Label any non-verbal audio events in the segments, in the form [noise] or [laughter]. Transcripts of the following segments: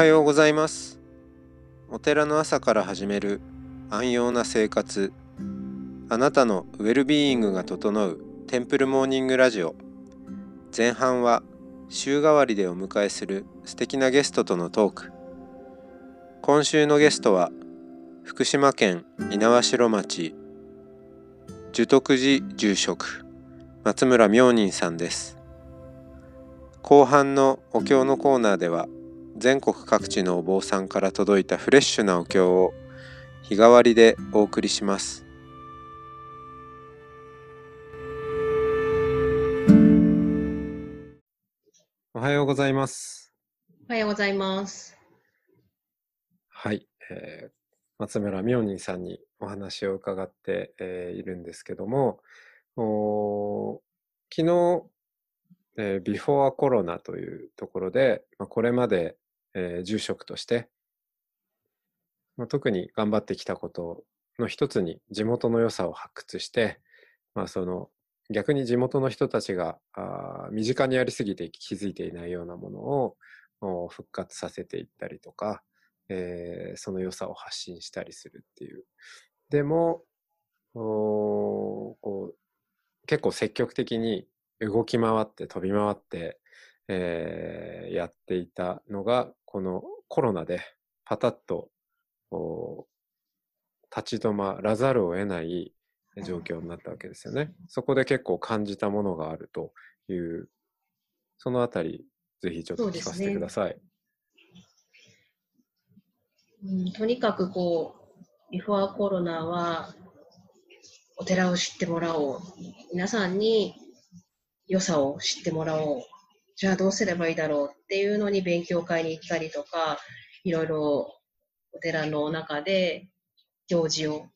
はようございます。お寺の朝から始める安養な生活。あなたのウェルビーイングが整うテンプルモーニングラジオ。前半は週替わりでお迎えする素敵なゲストとのトーク。今週のゲストは福島県猪苗代町。寿徳寺住職松村明仁さんです。後半のお経のコーナーでは全国各地のお坊さんから届いたフレッシュなお経を日替わりでお送りします。おはようございます。おはようございます。はい、えー松村明仁さんにお話を伺って、えーいるんですけどもおー昨日、えービフォーコロナというところで、まあ、これまで、えー住職として、まあ、特に頑張ってきたことの一つに地元の良さを発掘して、まあ、その逆に地元の人たちがあ身近にありすぎて気づいていないようなものを復活させていったりとか、えーその良さを発信したりするっていう。でも、おこう結構積極的に動き回って飛び回って、えーやっていたのが、このコロナでパタッとお立ち止まらざるを得ない状況になったわけですよね。そこで結構感じたものがあるという、そのあたり、ぜひちょっと聞かせてください。うん、とにかくこう、ビフォーコロナは、お寺を知ってもらおう。皆さんに良さを知ってもらおう。じゃあどうすればいいだろうっていうのに勉強会に行ったりとか、いろいろお寺の中で行事を、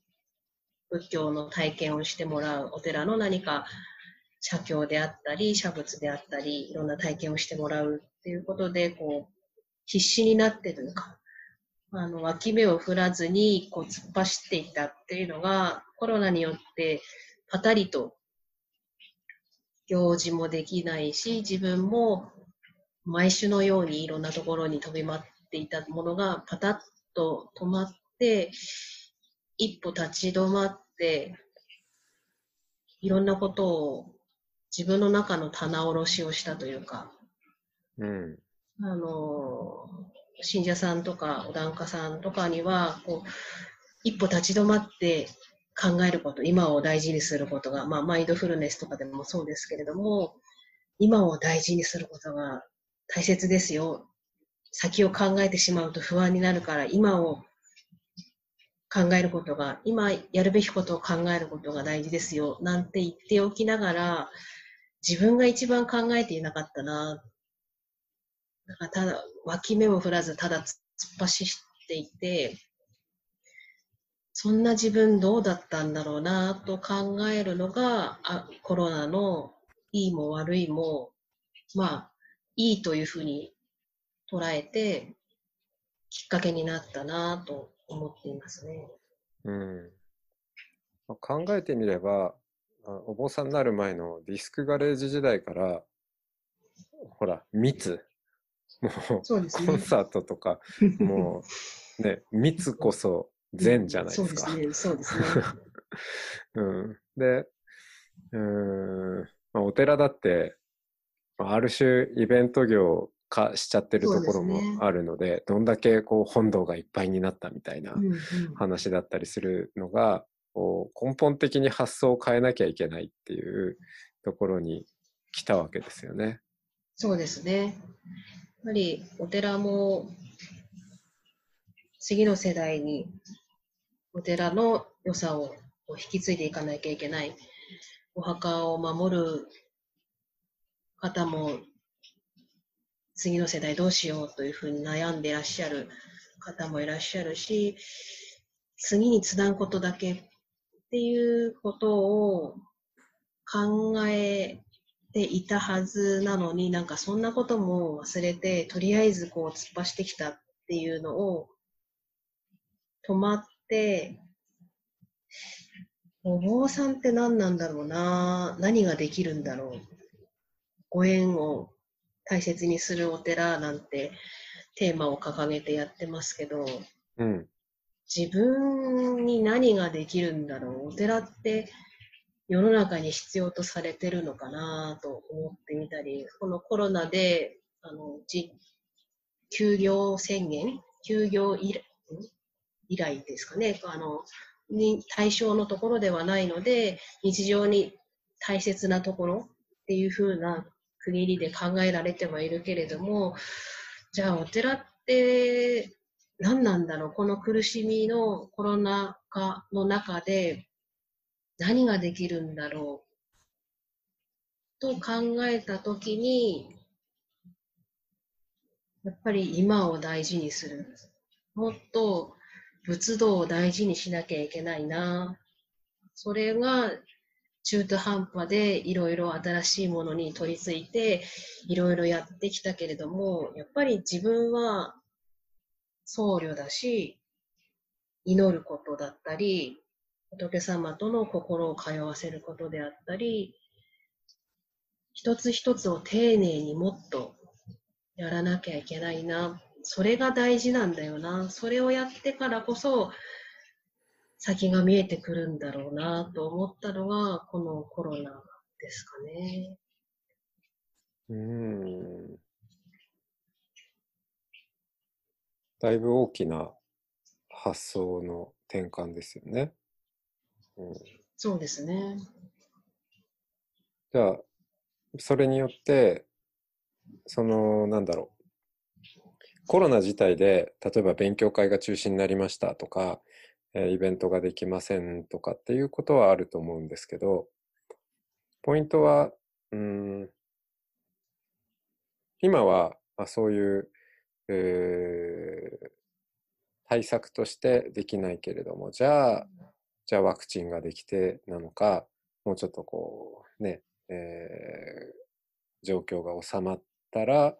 仏教の体験をしてもらう。お寺の何か写経であったり、写仏であったり、いろんな体験をしてもらうっていうことで、こう、必死になってというか、あの、脇目を振らずに、こう、突っ走っていったっていうのが、コロナによって、パタリと、行事もできないし、自分も、毎週のようにいろんなところに飛び回っていたものが、パタッと止まって、一歩立ち止まって、いろんなことを自分の中の棚卸しをしたというか、うん。あの、信者さんとか、お檀家さんとかには、こう、一歩立ち止まって考えること、今を大事にすることが、まあ、マインドフルネスとかでもそうですけれども、今を大事にすることが大切ですよ。先を考えてしまうと不安になるから、今を考えることが、今やるべきことを考えることが大事ですよ。なんて言っておきながら、自分が一番考えていなかったなだかただ、脇目を振らず、ただ突っ走っていて、そんな自分どうだったんだろうなと考えるのが、あコロナのいいも悪いも、まあ、いいというふうに捉えて、きっかけになったなと思っていますね。うんまあ考えてみれば、あお坊さんになる前のディスクガレージ時代から、ほら、密。もう、ねコンサートとか、もう、ね、密こそ善じゃないですか。そうですね、そうですね。[laughs] うん、で、うーん、まあ、お寺だって、まあある種イベント業化しちゃってるところもあるので、どんだけこう本堂がいっぱいになったみたいなうんうん話だったりするのが、こう根本的に発想を変えなきゃいけないっていうところに来たわけですよね。そうですね。やっぱりお寺も次の世代にお寺の良さを引き継いでいかなきゃいけない。お墓を守る方も次の世代どうしようというふうに悩んでいらっしゃる方もいらっしゃるし、次につなぐことだけっていうことを考えていたはずなのになんかそんなことも忘れてとりあえずこう突っ走ってきたっていうのを止まってお坊さんって何なんだろうな何ができるんだろうご縁を大切にするお寺なんてテーマを掲げてやってますけど、うん。自分に何ができるんだろう。お寺って世の中に必要とされてるのかなと思ってみたり、このコロナで、あの、じ休業宣言休業以来ですかね。あの、に対象のところではないので、日常に大切なところっていう風な区切りで考えられてはいるけれども、じゃあお寺って何なんだろう？この苦しみのコロナ禍の中で何ができるんだろう？と考えたときに、やっぱり今を大事にする。もっと仏道を大事にしなきゃいけないな。それが中途半端でいろいろ新しいものに取り付いていろいろやってきたけれども、やっぱり自分は僧侶だし、祈ることだったり、仏様との心を通わせることであったり、一つ一つを丁寧にもっとやらなきゃいけないな。それが大事なんだよな。それをやってからこそ、先が見えてくるんだろうなと思ったのが、このコロナですかね。うーん。だいぶ大きな発想の転換ですよね。うん、そうですね。じゃあ、それによって、その、なんだろう。コロナ自体で、例えば勉強会が中止になりましたとか、えーイベントができませんとかっていうことはあると思うんですけど、ポイントは、うん、今は、まあ、そういう、えー対策としてできないけれども、じゃあ、じゃあワクチンができてなのか、もうちょっとこう、ね、えー状況が収まったら、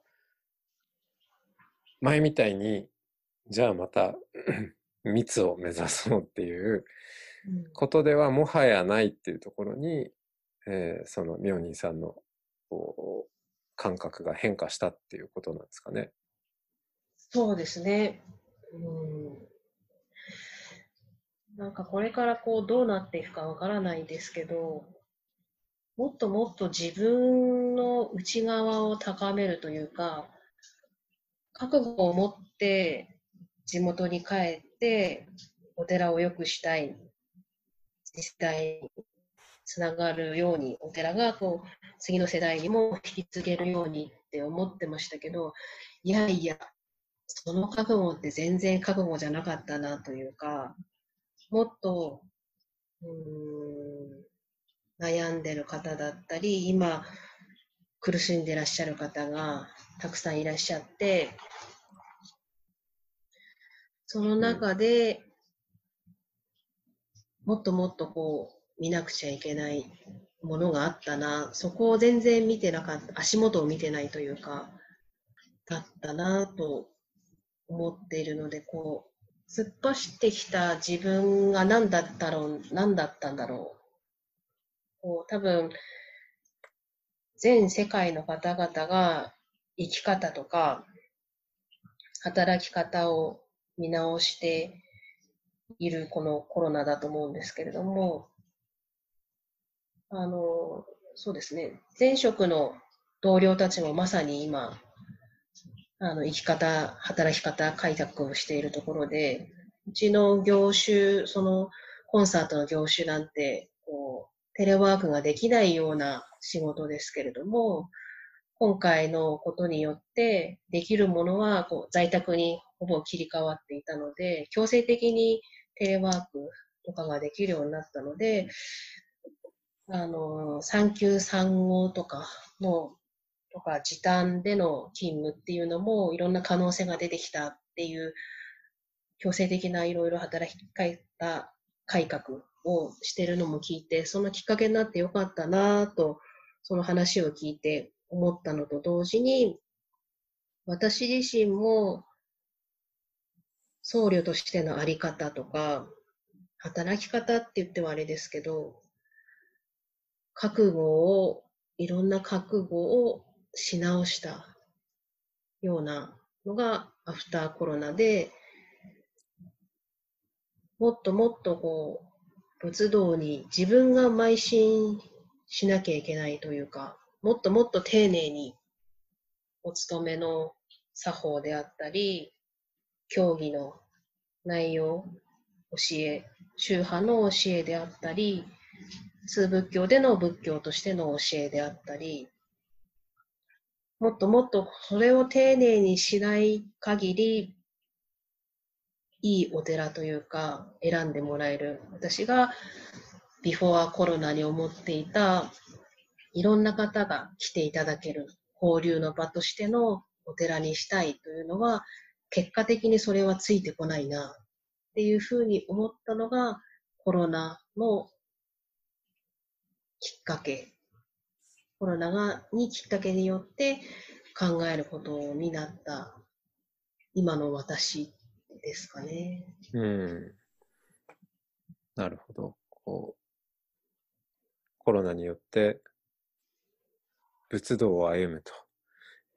前みたいに、じゃあまた [clears throat] 密を目指そうっていううんことではもはやないっていうところに、えーその明仁さんのこう感覚が変化したっていうことなんですかね。そうですね。うん。なんかこれからこうどうなっていくかわからないですけど、もっともっと自分の内側を高めるというか、覚悟を持って地元に帰ってお寺を良くしたい、実際につながるように、お寺がこう次の世代にも引き継げるようにって思ってましたけど、いやいや、その覚悟って全然覚悟じゃなかったなというか、もっと、うーん、悩んでる方だったり、今、苦しんでらっしゃる方がたくさんいらっしゃって、その中で、もっともっとこう、見なくちゃいけないものがあったな、そこを全然見てなかった、足元を見てないというか、だったなと思っているので、こう、突っ走ってきた自分が何だったろう、何だったんだろう。こう多分、全世界の方々が生き方とか、働き方を見直しているこのコロナだと思うんですけれども、あの、そうですね、前職の同僚たちもまさに今、あの生き方、働き方開拓をしているところで、うちの業種、そのコンサートの業種なんて、テレワークができないような仕事ですけれども、今回のことによってできるものはこう在宅にほぼ切り替わっていたので、強制的にテレワークとかができるようになったので、あの、産休産後とかのとか時短での勤務っていうのもいろんな可能性が出てきたっていう強制的ないろいろ働き方改革をしてるのも聞いてそのきっかけになってよかったなとその話を聞いて思ったのと同時に私自身も僧侶としてのあり方とか働き方って言ってはあれですけど覚悟をいろんな覚悟をし直したようなのがアフターコロナで、もっともっとこう、仏道に自分が邁進しなきゃいけないというか、もっともっと丁寧にお勤めの作法であったり、教義の内容、教え、宗派の教えであったり、通仏教での仏教としての教えであったり、もっともっとそれを丁寧にしない限り、いいお寺というか、選んでもらえる。私がビフォーコロナに思っていた、いろんな方が来ていただける交流の場としてのお寺にしたいというのは、結果的にそれはついてこないなっていうふうに思ったのがコロナのきっかけ。コロナがにきっかけによって考えることになった今の私ですかね。うん。なるほど。こう、コロナによって仏道を歩むと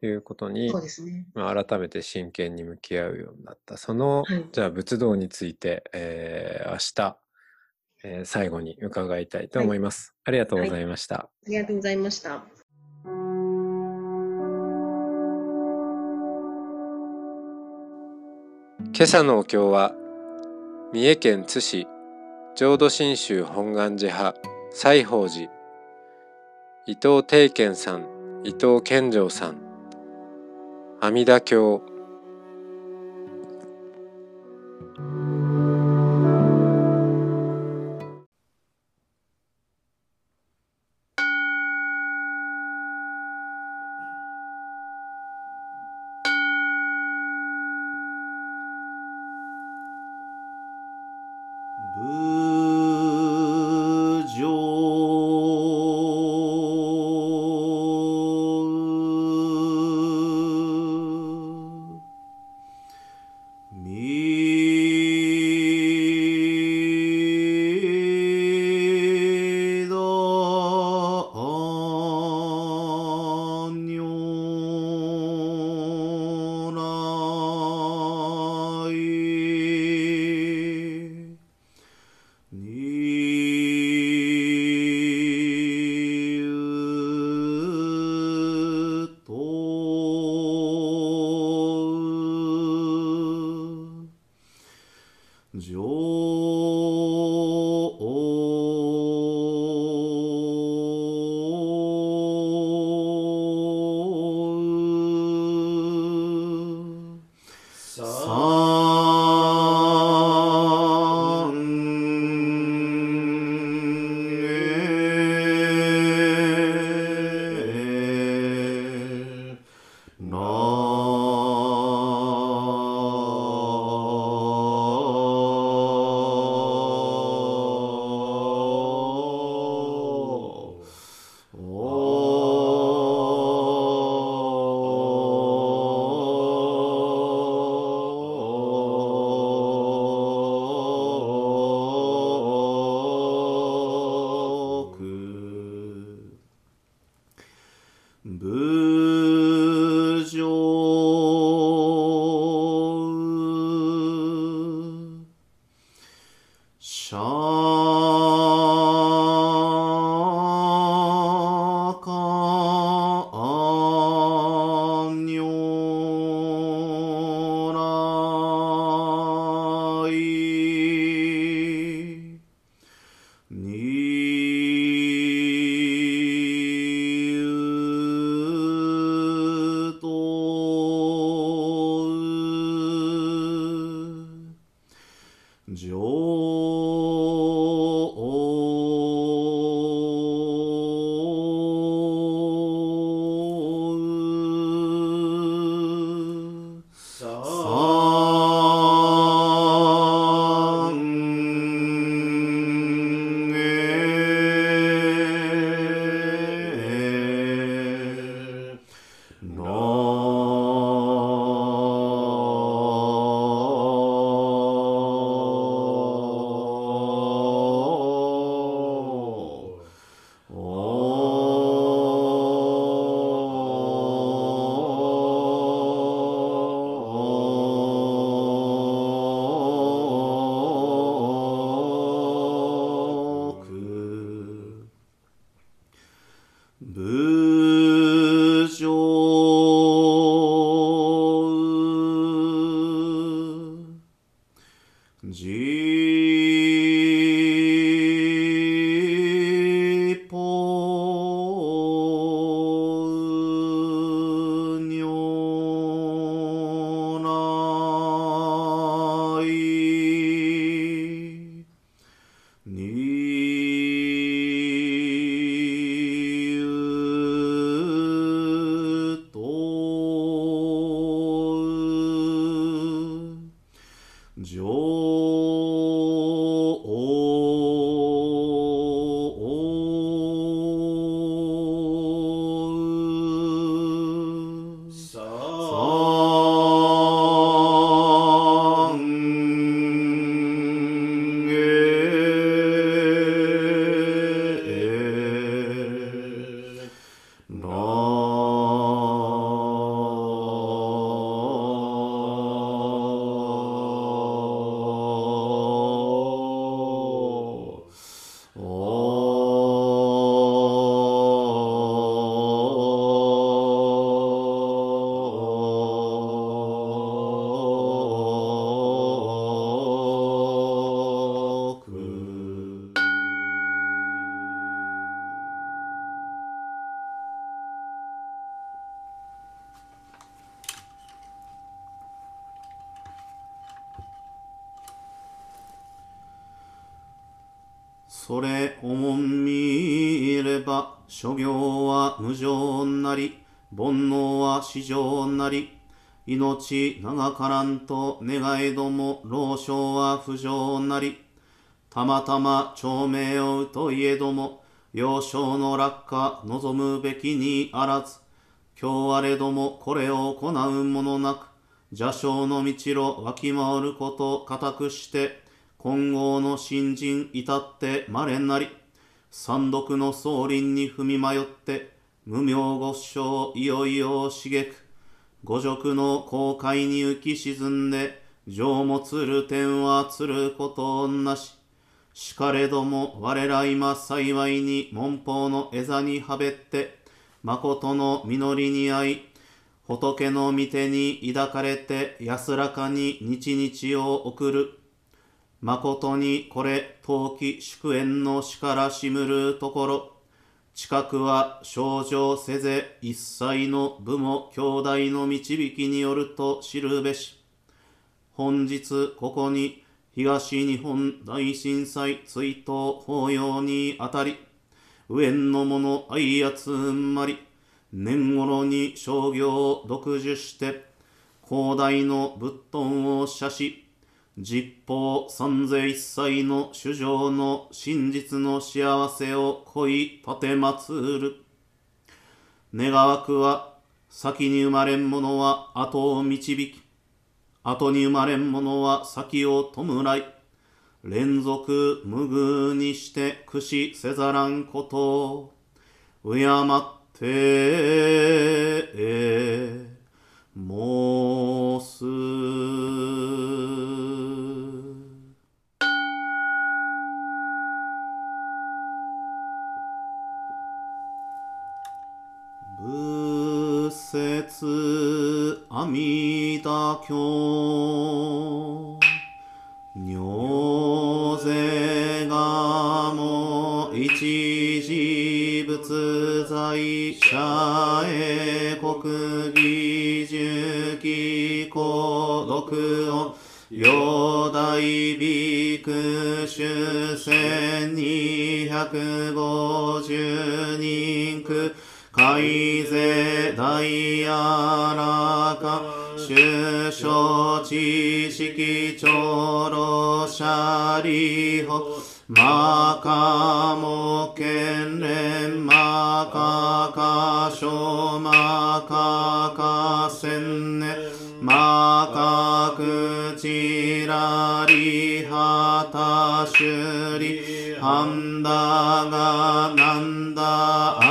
いうことにそう、ですね。まあ、改めて真剣に向き合うようになった。その、はいじゃあ仏道について、えー明日、えー最後に伺いたいと思います。ありがとうございました。ありがとうございました。今朝のお経は三重県津市浄土真宗本願寺派西宝寺伊藤定賢さん伊藤健丈さん阿弥陀経諸行は無常なり煩悩は至上なり命長からんと願えども老少は不浄なりたまたま長命をうといえども幼少の落下望むべきにあらず今日あれどもこれを行うものなく邪生の道路わきまわること固くして今後の新人至って稀なり三毒の総林に踏み迷って無名ご唱いよいよ茂く五辱の航海に浮き沈んで情もつる点はつることなし。しかれども我ら今幸いに門法の枝にはべって誠の実りに合い仏の御手に抱かれて安らかに日々を送る。誠にこれ陶器祝宴のしからしむるところ。近くは症状せぜ一切の部も兄弟の導きによると知るべし。本日ここに東日本大震災追悼法要にあたり上の者愛やつんまり年頃に商業を独自して広大の仏頓を写し実法三世一切の主情の真実の幸せを恋立てまつる。願わくは先に生まれん者は後を導き、後に生まれん者は先を弔い、連続無偶にして駆使せざらんことを、敬って申す。弥陀経尿税がも一時仏在者へ国技術機孤独を四大ビク主千二百五十人区海税大やら。か、首相知識長老者理法、マカモ県連マカカショマカカセンネマカクチラリハタシュリハンダガナンダア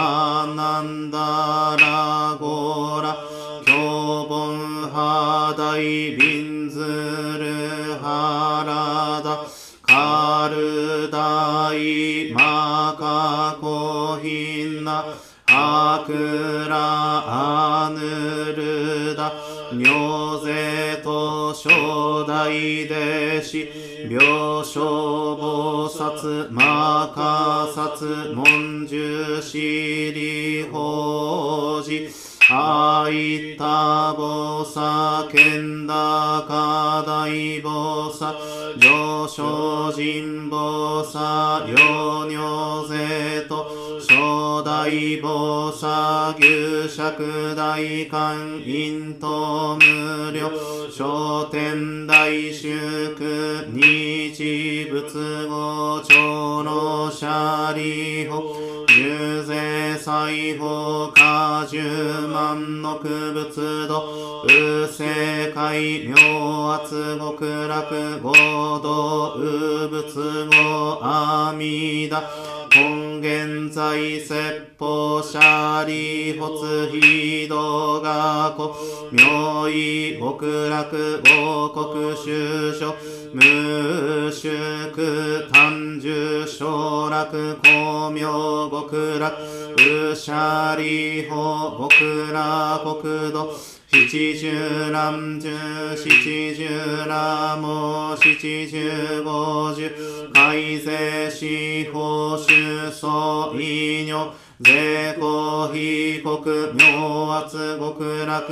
アクラアヌルダ尿税と初代弟子病床菩薩マカサツ文殊シリ法事。あいたぼさけんだかだいぼさ上昇人ぼさよ尿税と初代ぼさ牛尺大観陰と無料商店大祝日仏語長老者理法重税裁法果十万の区仏度右世界妙圧極楽合同右仏語阿弥陀。今現在説法者利発非道学古妙意極楽王国修書無宿単樹小楽光明極楽うしゃり法極楽国土七十乱十七十南無七十五十。改正四法主総医尿税公被告明圧極楽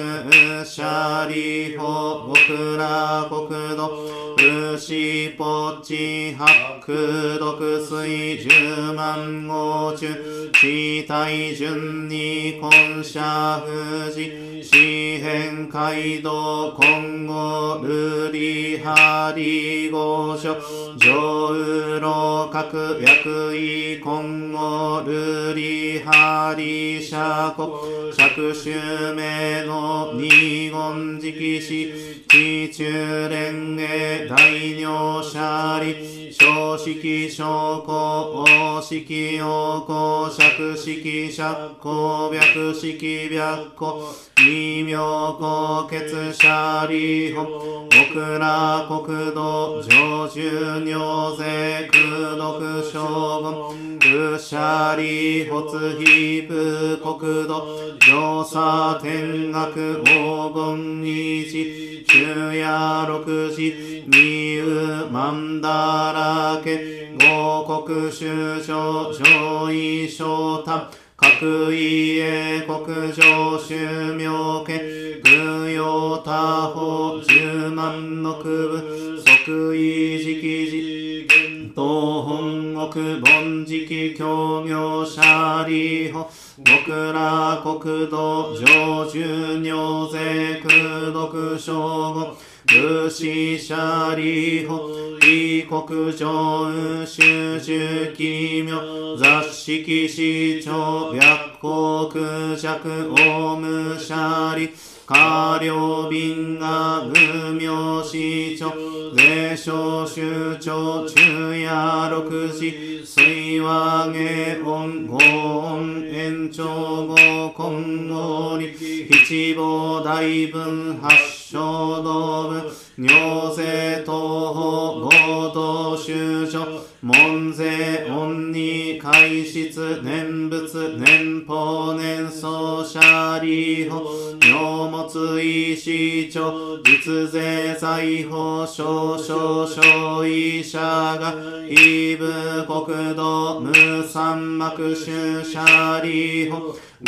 シャリ法極楽国土牛ポチ白毒水十万号中地体順に根社富士四辺街道今後ルリハリ御所上右各役位今後ルリハリ社国着手名の二言直視地中連営大尿者利小式小公大式陽公釈式釈公白式白公異名公血者利本極楽国土上中尿税空毒将軍愚者利発非部国土上差天学黄金二時昼夜六時二右万だらけ五国修正上位昇太各位英国上宗明家軍用他方十万の区部即位直時東本国凡時協業者利法。極楽国土上中尿税空毒将軍武士者利法。異国上修習奇妙。雑式市長白国弱オムシャリ下両便が無名市長霊障州長中夜六時水和下音五音延長五今後に一望大分八小道分尿税東方合同修所門税恩に開室念仏年法年相者利法尿物医師長実税財法少々小医者が異部国土無三幕主者利法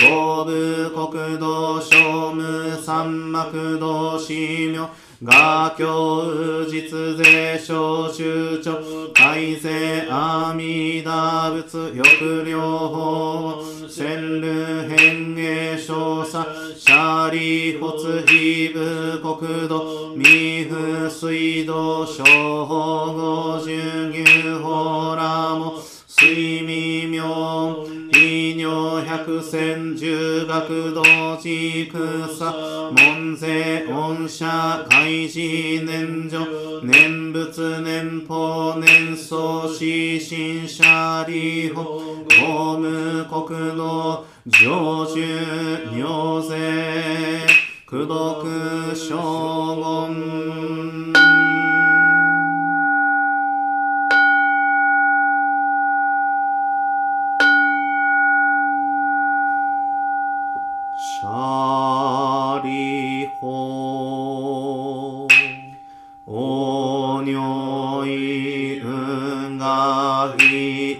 五部国土小無三幕道司名画教実税小集長改正阿弥陀仏抑量法千流変営少佐シャリ発非部国土未不水道小法五十牛法ラモ水未明医療百戦十学道地草門税恩社開示年女念仏年法年相死新者利法公務国土上中尿税苦毒将軍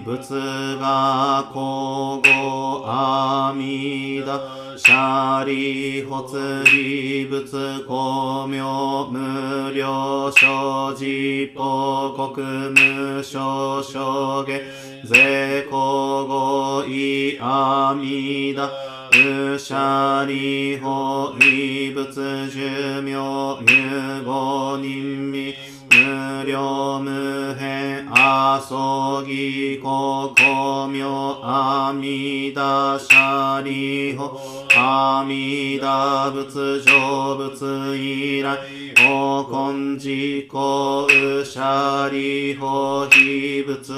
仏がこごあみだ。シャリホツリ仏公明無料所持報国無償証下税公ごいあみだ。うしゃりほ異仏寿命入五人味無料無変あそぎここ明阿弥陀シャリホ阿弥陀仏成仏以来法根自公うしゃり法非仏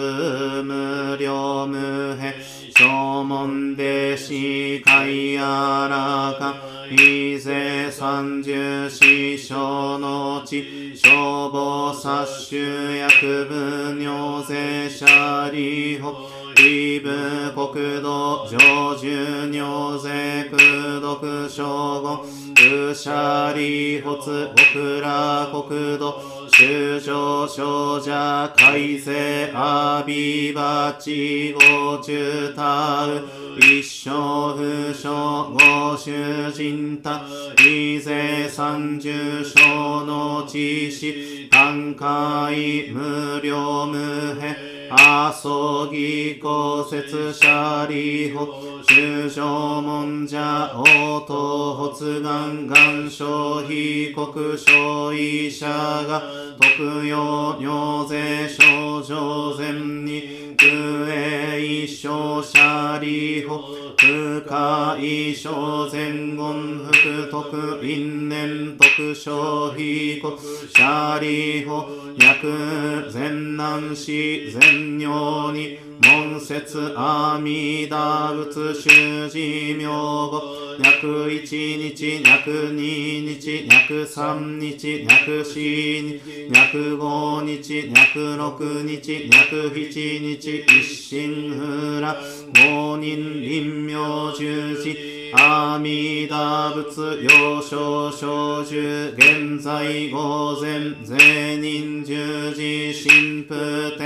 無量無辺正門弟子海やらか伊勢三十四章の地消防殺種薬分尿税者利法異部国土上重尿税空毒称言うしゃりほつ極楽国土修正少者改正阿ビバチゴチュタウ一生不詳ご主人た伊勢三十章の知識単海無料無辺阿蘇義公説者利法修正門者応答発願願書被告所医者が特用尿税症状前に空営一生者利法不可一生前言福徳因縁徳小非国シャリ法薬善難死善尿に門説阿弥陀仏修持名語約一日約二日約三日約四日約五日約六日約七日一心不乱。五人臨妙十字阿弥陀仏幼少小寿現在午前税人十字神父。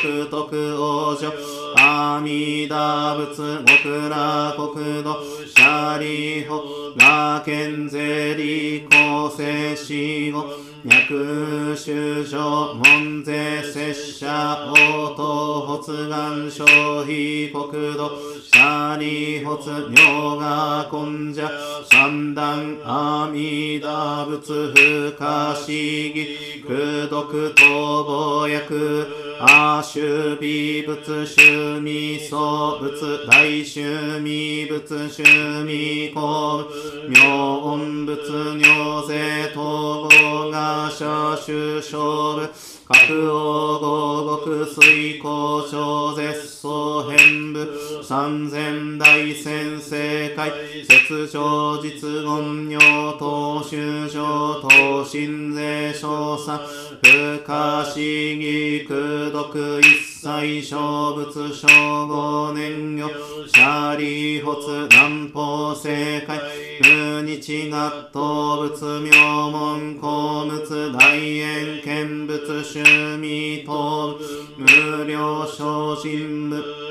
天道即徳王女阿弥陀仏極楽国土シャリホラケンゼリコセシゴ脈修正門税拙者応答発願消費国土。シャリホツ妙が根者。三段阿弥陀仏不可思議。空毒逃亡薬阿修美仏修味僧仏大修味仏修味公妙音仏尿税統合が社主勝部各王合国水校長絶相変部三千大先生会雪上実言尿等修上等心税少佐不可思議空毒一切小仏小五年魚シャリホツ南方正解無日学頭仏名門公仏大円見仏趣味と無料小人部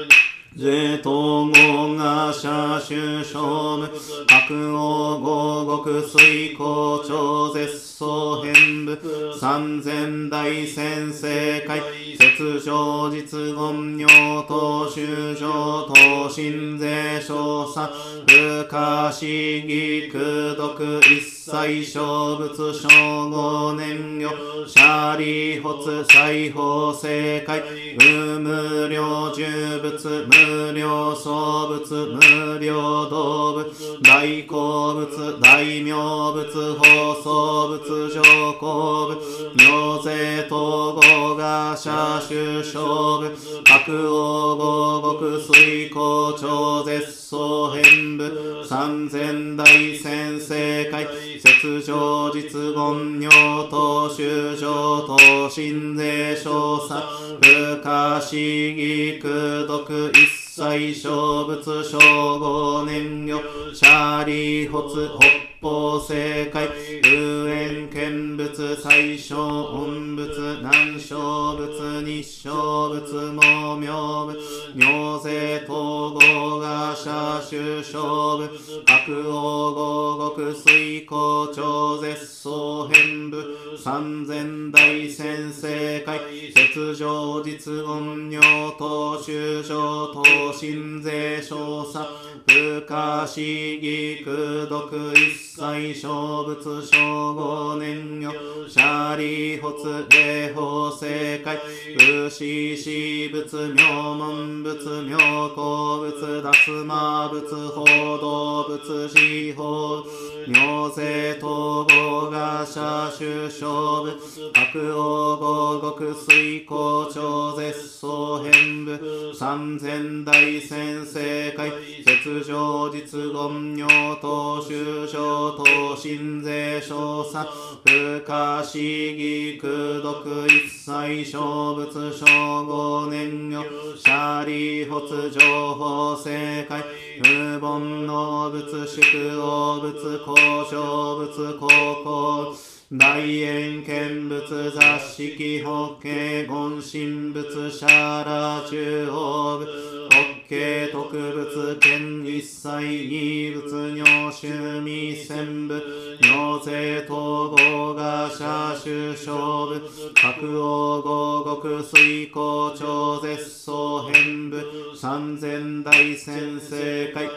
税統合が社主勝無白王合国水校長絶相変部。三千大先生会雪上実言尿等修上等心税少佐。不可思議空毒一切小仏小五年魚シャリホツ裁縫正解。無無量重仏無無量創仏無量動物大好物大名物放送物上皇物尿税統合が社主勝部白王合国水校長絶相変部三千大先生会雪上実言尿等修上等心税少佐不可思議空毒一切最小仏小五年魚シャーリホツホツ方正解有縁見物最小音仏南小仏日小仏毛明仏尿税統合が社主勝部白王合国水校長絶相変部三千大先生会雪上実言尿等修正等心税少佐不可思議空毒一切祭小仏小五年魚シャリ発霊法正解不死死仏妙門仏妙高仏脱魔仏報道仏司法妙世統合が社首相部白王合国水光超絶相変部三千大先生会絶上実言尿等修正等心税小差不可思議空毒一切小仏小五年魚シャリ発情報正解無凡の仏宿王仏交渉仏高校大円見仏雑式法華言神仏シャラ中央部法華特仏見一切二仏尿臭味千部尿税統合が社首相部白王合国水光超絶相変部。三千大先生会。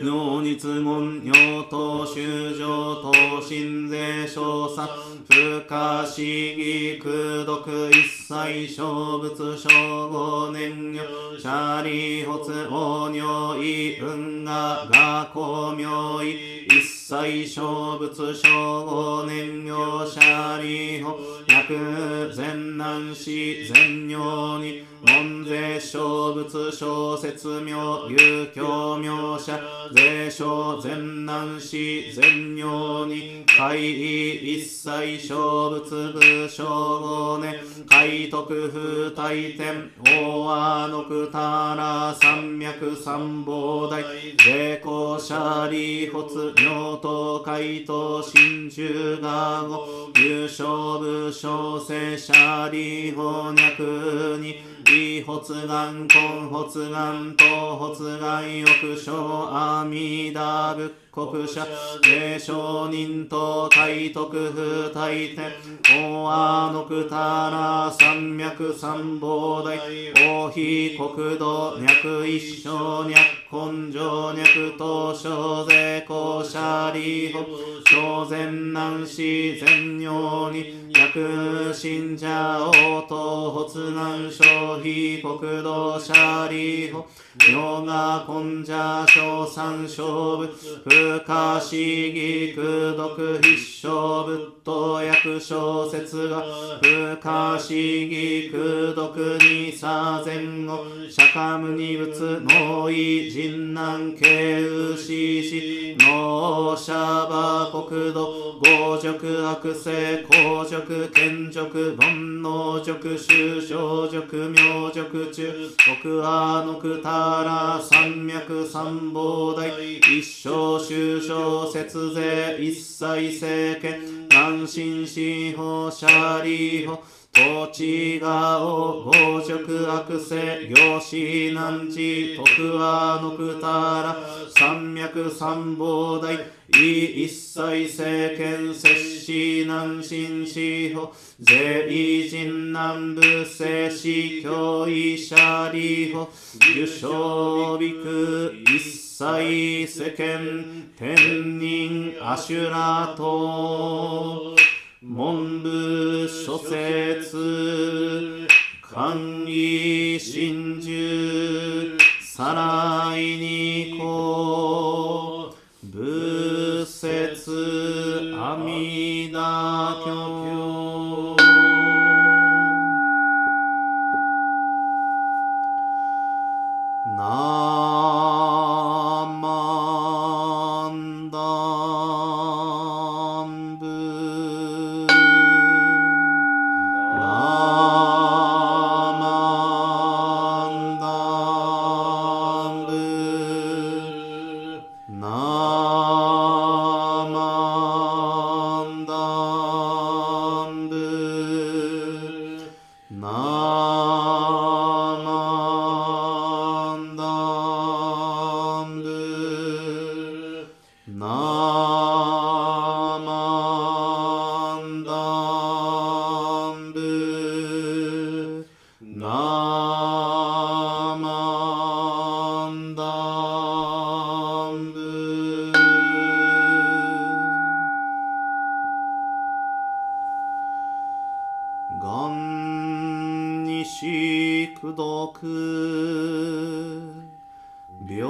尿日言尿等修上等心税小差不可思議空毒一切小仏小五年魚シャリ発王尿意運河が光明意一切小仏小五年魚シャリ法薬善難し善尿に門税小仏小説名有教名者税小善難死善尿に会意一切小仏部小五年海徳風大天大和のくたら三脈三宝大。税公シ利発尿等海東真珠が語優勝部小生シャリ翻訳に。異発願根発願等発願欲生阿弥陀仏国者霊承人と体徳風大天大和のくたら三脈三宝大大非国土脈一生脈根性脈等小税公社利法小善難死善尿に薬信者応答発願消費国土社利法ヨガ根者小三小部不可思議空毒必勝仏道薬小説が不可思議空毒に左前後釈迦無二仏脳意人難慶牛死脳シャバ国土強辱悪性公辱賢辱煩悩辱修正辱明辱中国阿のくたら三脈三宝大一生修正節税一切政権南進司法シャリ法土地がお強辱悪性行師難地徳和のくたら三脈三宝大一切政権摂氏南進司法税異人南部摂氏教医者利法受賞美空一切世間天人アシュラと文部諸説寛義真珠さら子苦毒病